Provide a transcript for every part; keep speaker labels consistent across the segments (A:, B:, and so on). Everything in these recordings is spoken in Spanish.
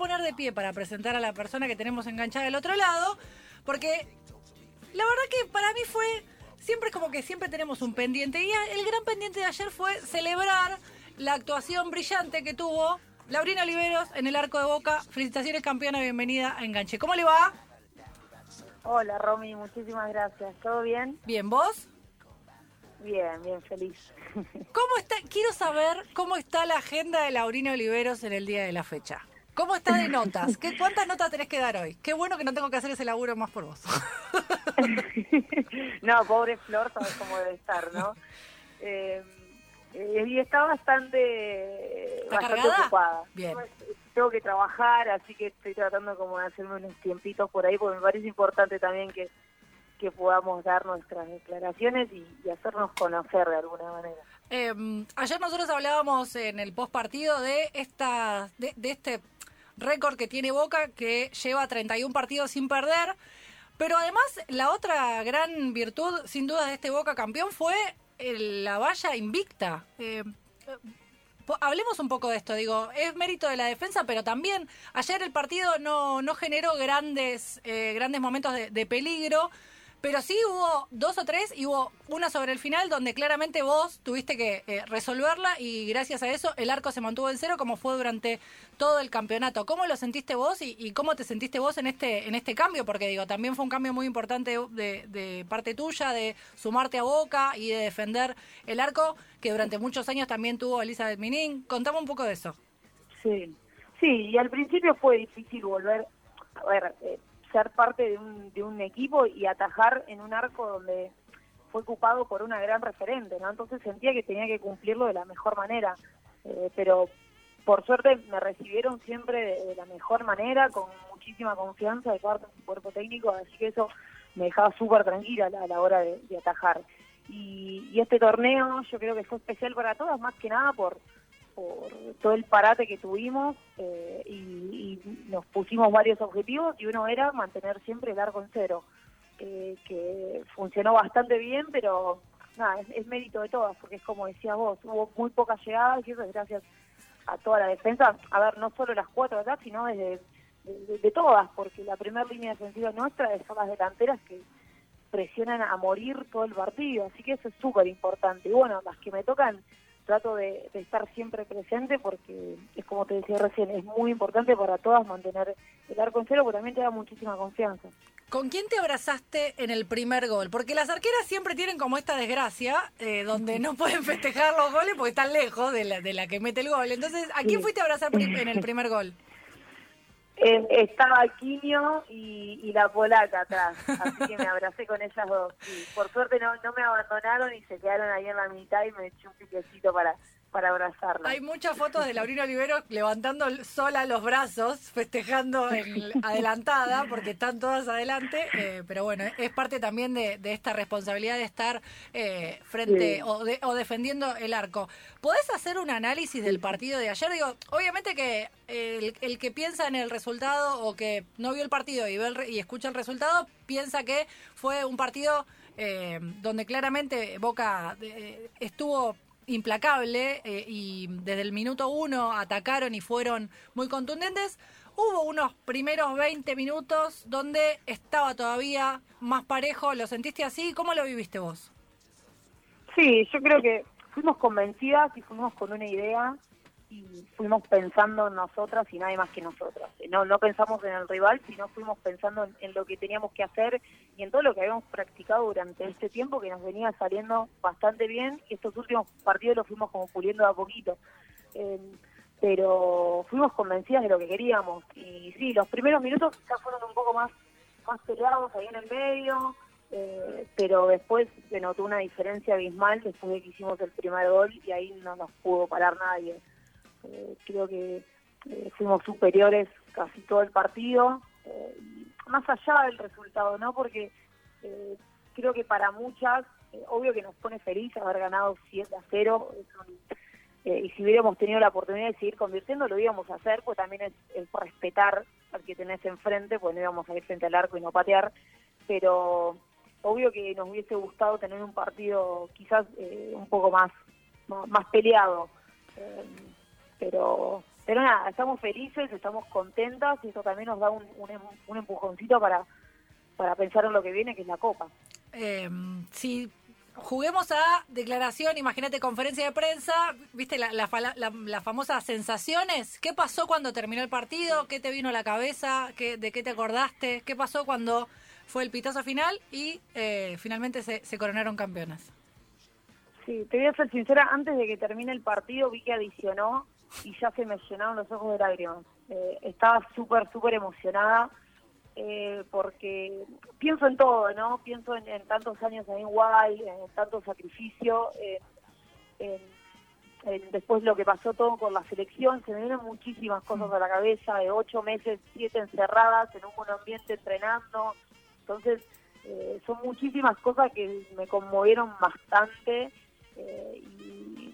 A: poner de pie para presentar a la persona que tenemos enganchada del otro lado, porque la verdad que para mí fue, siempre es como que siempre tenemos un pendiente, y el gran pendiente de ayer fue celebrar la actuación brillante que tuvo Laurina Oliveros en el arco de Boca. Felicitaciones campeona, bienvenida a Enganche. ¿Cómo le va?
B: Hola Romy, muchísimas gracias. ¿Todo bien?
A: Bien, ¿vos?
B: Bien, bien, feliz.
A: ¿Cómo está? Quiero saber cómo está la agenda de Laurina Oliveros en el día de la fecha. ¿Cómo está de notas? ¿Qué, ¿Cuántas notas tenés que dar hoy? Qué bueno que no tengo que hacer ese laburo más por vos.
B: no, pobre Flor, sabes cómo debe estar, ¿no? Eh, eh, y está bastante, bastante ocupada.
A: Bien.
B: Tengo que trabajar, así que estoy tratando como de hacerme unos tiempitos por ahí, porque me parece importante también que, que podamos dar nuestras declaraciones y, hacernos conocer de alguna manera.
A: Em, ayer nosotros hablábamos en el post partido de esta, de, de este récord que tiene Boca, que lleva 31 partidos sin perder. Pero además, la otra gran virtud, sin duda, de este Boca campeón fue la valla invicta. Eh, hablemos un poco de esto, digo, es mérito de la defensa, pero también ayer el partido no, no generó grandes, eh, grandes momentos de, peligro. Pero sí hubo dos o tres y hubo una sobre el final donde claramente vos tuviste que eh, resolverla y gracias a eso el arco se mantuvo en cero como fue durante todo el campeonato. ¿Cómo lo sentiste vos y, cómo te sentiste vos en este en este cambio? Porque digo, también fue un cambio muy importante de, de parte tuya, de sumarte a Boca y de defender el arco que durante muchos años también tuvo Elizabeth Minin. Contame un poco de eso.
B: Sí, sí, y al principio fue difícil volver, a ver, eh, ser parte de un, de un equipo y atajar en un arco donde fue ocupado por una gran referente, ¿no? Entonces sentía que tenía que cumplirlo de la mejor manera, eh, pero por suerte me recibieron siempre de, la mejor manera, con muchísima confianza de parte de su cuerpo técnico, así que eso me dejaba súper tranquila a la, hora de, atajar. Y, y, este torneo yo creo que fue especial para todas, más que nada por, por todo el parate que tuvimos eh, y, nos pusimos varios objetivos y uno era mantener siempre el arco en cero, eh, que funcionó bastante bien, pero nada, es, mérito de todas, porque es como decías vos, hubo muy pocas llegadas y eso es gracias a toda la defensa, a ver, no solo las cuatro acá, sino desde de, todas, porque la primera línea defensiva nuestra son las delanteras que presionan a morir todo el partido, así que eso es súper importante. Y bueno, las que me tocan trato de, estar siempre presente porque es como te decía recién, es muy importante para todas mantener el arco en cero porque también te da muchísima confianza.
A: ¿Con quién te abrazaste en el primer gol? Porque las arqueras siempre tienen como esta desgracia, eh, donde no pueden festejar los goles porque están lejos de la, de la que mete el gol. Entonces, ¿a quién fuiste a abrazar en el primer gol?
B: Estaba Quinio y, la polaca atrás, así que me abracé con ellas dos. Y por suerte no, no me abandonaron y se quedaron ahí en la mitad y me eché un piquecito para, para abrazarla.
A: Hay muchas fotos de Laurina Olivero levantando sola los brazos, festejando adelantada, porque están todas adelante, eh, pero bueno, es parte también de, esta responsabilidad de estar eh, frente o, o, defendiendo el arco. ¿Podés hacer un análisis del partido de ayer? Digo, obviamente que el, que piensa en el resultado o que no vio el partido y, ve y escucha el resultado, piensa que fue un partido... Eh, donde claramente Boca estuvo implacable eh, y desde el minuto uno atacaron y fueron muy contundentes. Hubo unos primeros 20 minutos donde estaba todavía más parejo. ¿Lo sentiste así? ¿Cómo lo viviste vos?
B: Sí, yo creo que fuimos convencidas y fuimos con una idea y fuimos pensando en nosotras y nadie más que nosotras. No, no pensamos en el rival, sino fuimos pensando en, lo que teníamos que hacer y en todo lo que habíamos practicado durante este tiempo que nos venía saliendo bastante bien y estos últimos partidos los fuimos como puliendo a poquito. Em, pero fuimos convencidas de lo que queríamos y sí, los primeros minutos ya fueron un poco más, más peleados ahí en el medio, eh, pero después se notó una diferencia abismal después de que hicimos el primer gol y ahí no nos pudo parar nadie. Eh, creo que eh, fuimos superiores casi todo el partido, eh, más allá del resultado, ¿no? Porque creo que para muchas, obvio que nos pone feliz haber ganado 7 a 0, y si hubiéramos tenido la oportunidad de seguir convirtiendo, lo íbamos a hacer, pues también es, respetar al que tenés enfrente, pues no íbamos a ir frente al arco y no patear, pero obvio que nos hubiese gustado tener un partido quizás un poco más, más, peleado pero nada, estamos felices, estamos contentas y eso también nos da un, un, empujoncito para, para pensar en lo que viene, que es la Copa.
A: Eh, si juguemos a declaración, imagínate conferencia de prensa, viste las la, famosas sensaciones, ¿qué pasó cuando terminó el partido? ¿Qué te vino a la cabeza? ¿Qué, ¿De qué te acordaste? ¿Qué pasó cuando fue el pitazo final y eh, finalmente se, se coronaron campeonas?
B: Sí, te voy a ser sincera, antes de que termine el partido vi que adicionó y ya se me llenaron los ojos de lágrimas. Eh, estaba súper, súper emocionada eh, porque pienso en todo, ¿no? Pienso en, tantos años en Iguay, en tanto sacrificio, en, después lo que pasó todo con la selección, se me vienen muchísimas cosas a la cabeza, de ocho meses, siete encerradas en un buen ambiente entrenando, entonces eh, son muchísimas cosas que me conmovieron bastante y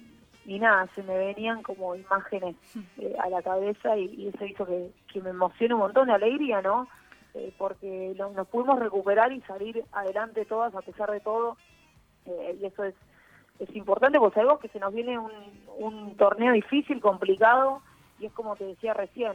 B: y nada, se me venían como imágenes eh, a la cabeza y, eso hizo que, me emocione un montón de alegría, ¿no? Eh, porque nos pudimos recuperar y salir adelante todas a pesar de todo eh, y eso es, es importante porque sabemos que se nos viene un, un torneo difícil, complicado y es como te decía recién,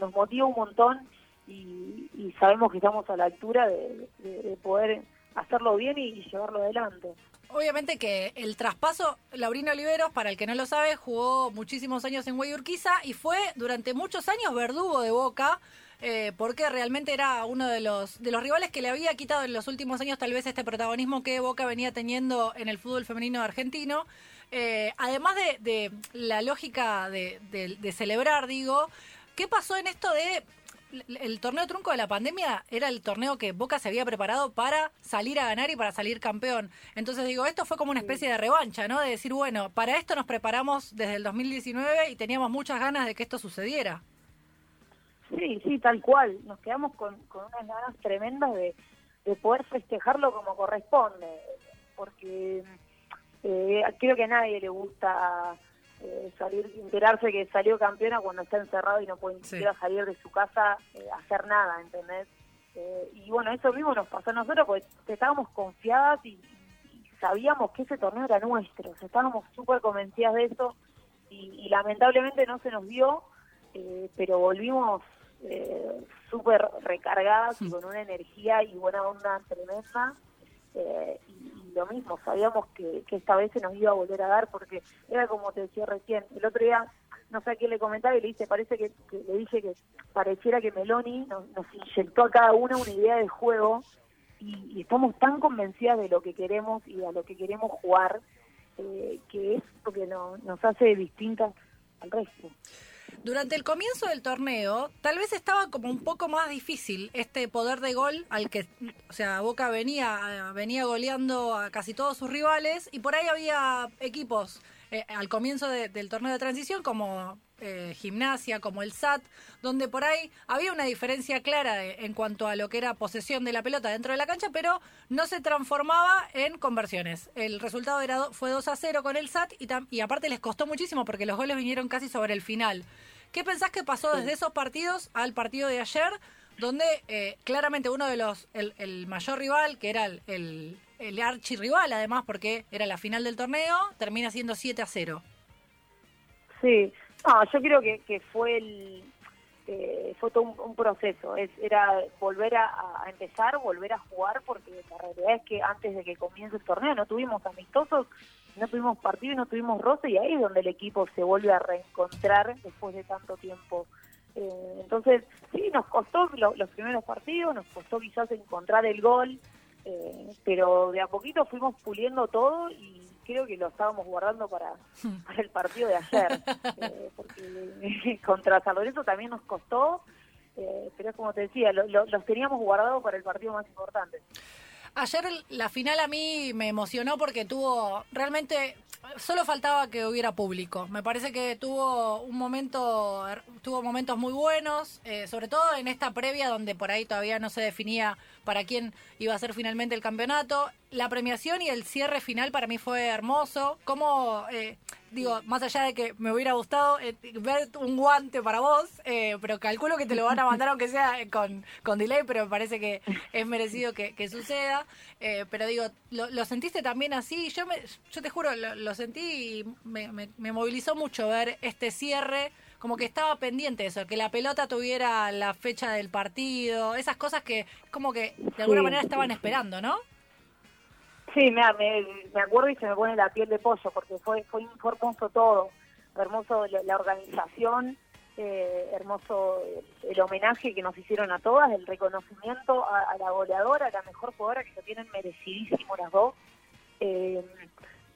B: nos, motiva un montón y, sabemos que estamos a la altura de, poder hacerlo bien y llevarlo adelante.
A: Obviamente que el traspaso, Laurino Oliveros, para el que no lo sabe, jugó muchísimos años en Guayurquiza y fue durante muchos años verdugo de Boca, eh, porque realmente era uno de los, de los rivales que le había quitado en los últimos años tal vez este protagonismo que Boca venía teniendo en el fútbol femenino argentino. Eh, además de, la lógica de celebrar, digo, ¿qué pasó en esto de el torneo trunco de la pandemia era el torneo que Boca se había preparado para salir a ganar y para salir campeón. Entonces digo, esto fue como una especie de revancha, ¿no? De decir, bueno, para esto nos preparamos desde el 2019 y teníamos muchas ganas de que esto sucediera.
B: Sí, sí, tal cual. Nos quedamos con, unas ganas tremendas de, poder festejarlo como corresponde, porque eh, creo que a nadie le gusta eh, salir, enterarse que salió campeona cuando está encerrado y no puede ni siquiera salir de su casa eh, hacer nada, ¿entendés? Eh, y bueno, eso mismo nos pasó a nosotros porque estábamos confiadas y, sabíamos que ese torneo era nuestro, estábamos súper convencidas de eso y, lamentablemente no se nos dio, pero volvimos súper recargadas y con una energía y buena onda tremenda. y, lo mismo, sabíamos que, esta vez se nos iba a volver a dar porque era como te decía recién, el otro día no sé a quién le comentaba y le dice, parece que, le dije que pareciera que Meloni nos, inyectó a cada una una idea de juego y, estamos tan convencidas de lo que queremos y a lo que queremos jugar eh, que es lo que nos hace distintas al resto.
A: Durante el comienzo del torneo, tal vez estaba como un poco más difícil este poder de gol al que, o sea, Boca venía, venía goleando a casi todos sus rivales y por ahí había equipos eh, al comienzo del torneo de transición como eh, gimnasia, como el SAT, donde por ahí había una diferencia clara en cuanto a lo que era posesión de la pelota dentro de la cancha, pero no se transformaba en conversiones. El resultado era, fue 2 a 0 con el SAT y, aparte les costó muchísimo porque los goles vinieron casi sobre el final. ¿Qué pensás que pasó desde esos partidos al partido de ayer, donde eh, claramente uno de los, el, mayor rival, que era el, el archirrival además, porque era la final del torneo, termina siendo 7 a 0?
B: Sí, no, yo creo que, que fue el, eh, fue todo un, proceso, es, era volver a, a, empezar, volver a jugar, porque la realidad es que antes de que comience el torneo no tuvimos amistosos no tuvimos partido y no tuvimos roce y ahí es donde el equipo se vuelve a reencontrar después de tanto tiempo. Eh, entonces, sí, nos costó los primeros partidos, nos costó quizás encontrar el gol, eh, pero de a poquito fuimos puliendo todo y creo que lo estábamos guardando para, el partido de ayer, eh, porque contra San Lorenzo también nos costó, pero como te decía, los teníamos guardados para el partido más importante.
A: Ayer la final a mí me emocionó porque tuvo realmente solo faltaba que hubiera público. Me parece que tuvo un momento, tuvo momentos muy buenos, eh, sobre todo en esta previa donde por ahí todavía no se definía para quién iba a ser finalmente el campeonato. La premiación y el cierre final para mí fue hermoso. Como eh, digo, más allá de que me hubiera gustado eh, ver un guante para vos, eh, pero calculo que te lo van a mandar aunque sea con, con delay, pero me parece que es merecido que, suceda. Eh, pero digo, lo, sentiste también así? Yo, me, yo te juro, lo, sentí y me, movilizó mucho ver este cierre como que estaba pendiente de eso, que la pelota tuviera la fecha del partido, esas cosas que como que de alguna manera estaban esperando, ¿no?
B: Sí, me, me, acuerdo y se me pone la piel de pollo porque fue, fue, hermoso todo, hermoso la, organización, eh, hermoso el, homenaje que nos hicieron a todas, el reconocimiento a, la goleadora, a la mejor jugadora que lo tienen merecidísimo las dos. Eh,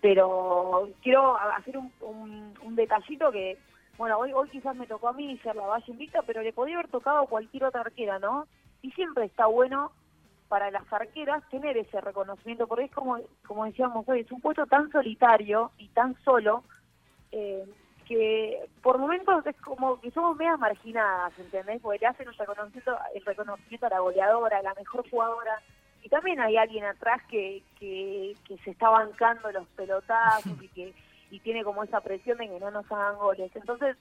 B: pero quiero hacer un, un, detallito que, bueno, hoy, hoy quizás me tocó a mí ser la Valle Invicta, pero le podía haber tocado a cualquier otra arquera, ¿no? Y siempre está bueno para las arqueras tener ese reconocimiento, porque es como, como decíamos hoy, es un puesto tan solitario y tan solo eh, que por momentos es como que somos medias marginadas, ¿entendés? Porque le hacen un reconocimiento, el reconocimiento a la goleadora, a la mejor jugadora, y también hay alguien atrás que, que, que se está bancando los pelotazos y que y tiene como esa presión de que no nos hagan goles. Entonces,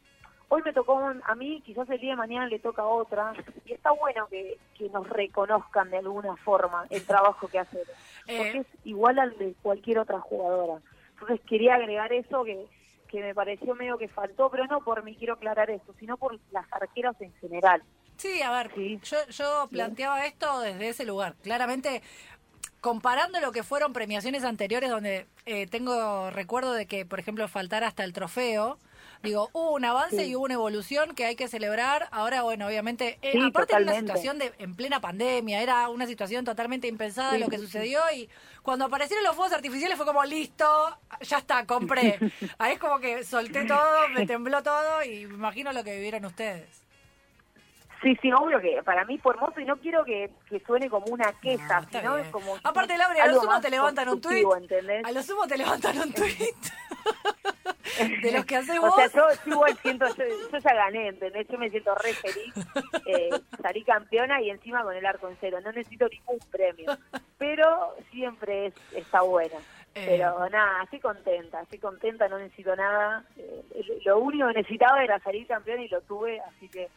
B: hoy me tocó a mí, quizás el día de mañana le toca a otra, y está bueno que, nos reconozcan de alguna forma el trabajo que hacemos, porque eh. es igual al de cualquier otra jugadora. Entonces quería agregar eso que, que me pareció medio que faltó, pero no por mí quiero aclarar eso, sino por las arqueras en general.
A: Sí, a ver, Yo, yo planteaba esto desde ese lugar. Claramente, comparando lo que fueron premiaciones anteriores donde eh, tengo recuerdo de que, por ejemplo, faltara hasta el trofeo, digo, hubo un avance y hubo una evolución que hay que celebrar. Ahora, bueno, obviamente, eh, aparte de una situación de en plena pandemia, era una situación totalmente impensada lo que sucedió y cuando aparecieron los fuegos artificiales fue como, listo, ya está, compré. Ahí es como que solté todo, me tembló todo y me imagino lo que vivieron ustedes.
B: Sí, sí, obvio que para mí fue hermoso y no quiero que, suene como una queja, sino es como...
A: Aparte, Laura, a lo sumo te levantan un tuit. A lo sumo te levantan un tuit. de los que haces vos.
B: O sea, yo, igual siento, yo, ya gané, ¿entendés? Yo me siento re feliz. Eh, salí campeona y encima con el arco en cero. No necesito ningún premio. Pero siempre es, está bueno. Eh. Pero nada, estoy contenta, estoy contenta, no necesito nada. Eh, lo único que necesitaba era salir campeona y lo tuve, así que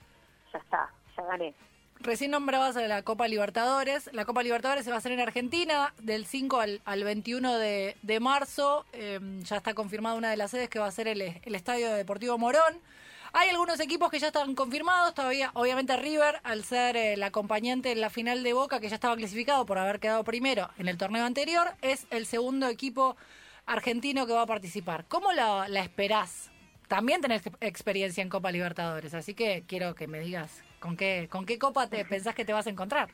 B: ya está, ya gané.
A: Recién nombrabas a la Copa Libertadores. La Copa Libertadores se va a hacer en Argentina del 5 al, al 21 de, marzo. Em, ya está confirmada una de las sedes que va a ser el, Estadio Deportivo Morón. Hay algunos equipos que ya están confirmados, todavía, obviamente River, al ser eh, el acompañante en la final de Boca, que ya estaba clasificado por haber quedado primero en el torneo anterior, es el segundo equipo argentino que va a participar. ¿Cómo la, la esperás también tenés experiencia en Copa Libertadores, así que quiero que me digas con qué, con qué copa te pensás que te vas a encontrar.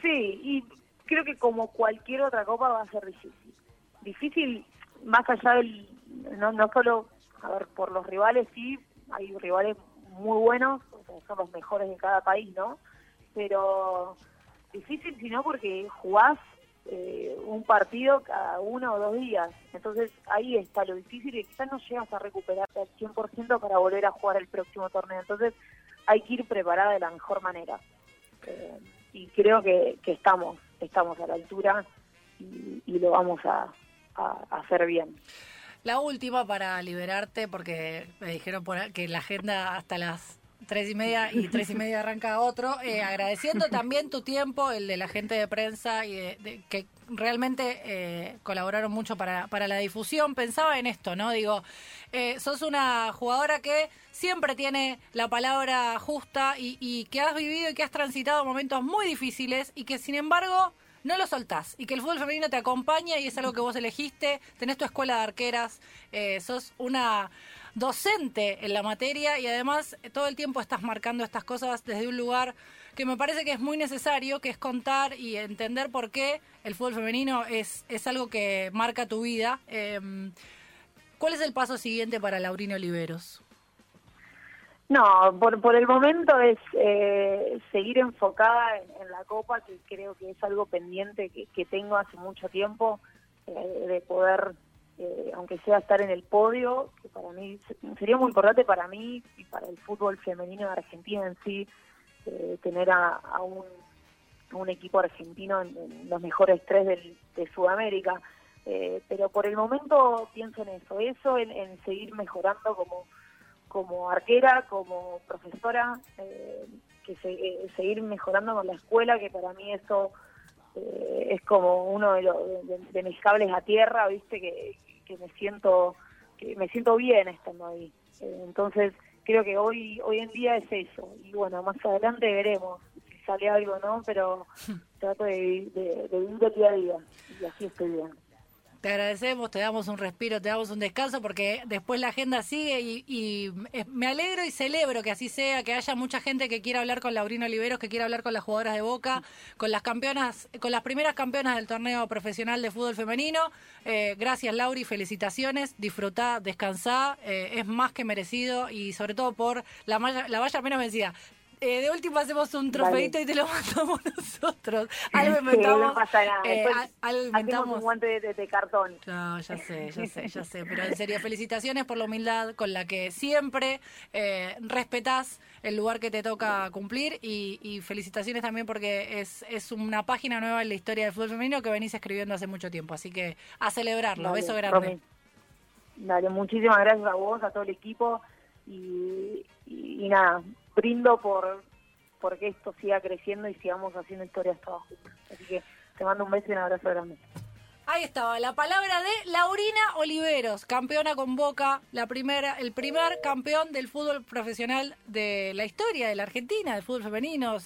B: Sí, y creo que como cualquier otra copa va a ser difícil. Difícil más allá del, no, no solo, a ver, por los rivales, sí, hay rivales muy buenos, son los mejores de cada país, ¿no? Pero difícil, sino porque jugás eh, un partido cada uno o dos días. Entonces ahí está lo difícil y quizás no llegas a recuperarte al 100% para volver a jugar el próximo torneo. Entonces hay que ir preparada de la mejor manera. Eh, y creo que, estamos, estamos a la altura y, lo vamos a, hacer bien.
A: La última para liberarte, porque me dijeron que la agenda hasta las tres y media y tres y media arranca otro. Eh, agradeciendo también tu tiempo, el de la gente de prensa y de, que realmente eh, colaboraron mucho para, para la difusión. Pensaba en esto, ¿no? Digo, eh, sos una jugadora que siempre tiene la palabra justa y, y que has vivido y que has transitado momentos muy difíciles y que sin embargo no lo soltás y que el fútbol femenino te acompaña y es algo que vos elegiste, tenés tu escuela de arqueras, sos una docente en la materia y además todo el tiempo estás marcando estas cosas desde un lugar que me parece que es muy necesario, que es contar y entender por qué el fútbol femenino es, es algo que marca tu vida. Em, ¿Cuál es el paso siguiente para Laurino Oliveros?
B: No, por, por el momento es eh, seguir enfocada en, la Copa, que creo que es algo pendiente que, tengo hace mucho tiempo, eh, de poder eh, aunque sea estar en el podio, que para mí sería muy importante para mí y para el fútbol femenino de Argentina en sí, eh, tener a, un, equipo argentino en, los mejores tres de Sudamérica. Eh, pero por el momento pienso en eso, eso, en, seguir mejorando como, como arquera, como profesora, que seguir mejorando con la escuela, que para mí eso es como uno de, los, mis cables a tierra, viste, que, que me siento que me siento bien estando ahí. Eh, entonces, creo que hoy hoy en día es eso. Y bueno, más adelante veremos si sale algo, ¿no? Pero trato de, de, de vivir el día a día y así estoy bien.
A: Te agradecemos, te damos un respiro, te damos un descanso porque después la agenda sigue y, me alegro y celebro que así sea, que haya mucha gente que quiera hablar con Laurino Oliveros, que quiera hablar con las jugadoras de Boca, con las campeonas, con las primeras campeonas del torneo profesional de fútbol femenino. Eh, gracias Lauri, felicitaciones, disfrutá, descansá, eh, es más que merecido y sobre todo por la, la valla menos vencida. Eh, de último hacemos un trofeito y te lo mandamos nosotros. Algo inventamos.
B: no pasa nada. Eh, algo inventamos. un guante de, de, cartón.
A: No, ya sé, ya sé, ya sé. Pero en serio, felicitaciones por la humildad con la que siempre eh, respetás el lugar que te toca cumplir y, y, felicitaciones también porque es, es una página nueva en la historia del fútbol femenino que venís escribiendo hace mucho tiempo. Así que a celebrarlo. Beso grande.
B: Dale, muchísimas gracias a vos, a todo el equipo y, y, y nada, brindo por porque esto siga creciendo y sigamos haciendo historias todos juntos. Así que te mando un beso y un abrazo grande.
A: Ahí estaba la palabra de Laurina Oliveros, campeona con Boca, la primera, el primer campeón del fútbol profesional de la historia de la Argentina, del fútbol femenino.